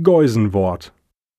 Geusenwort.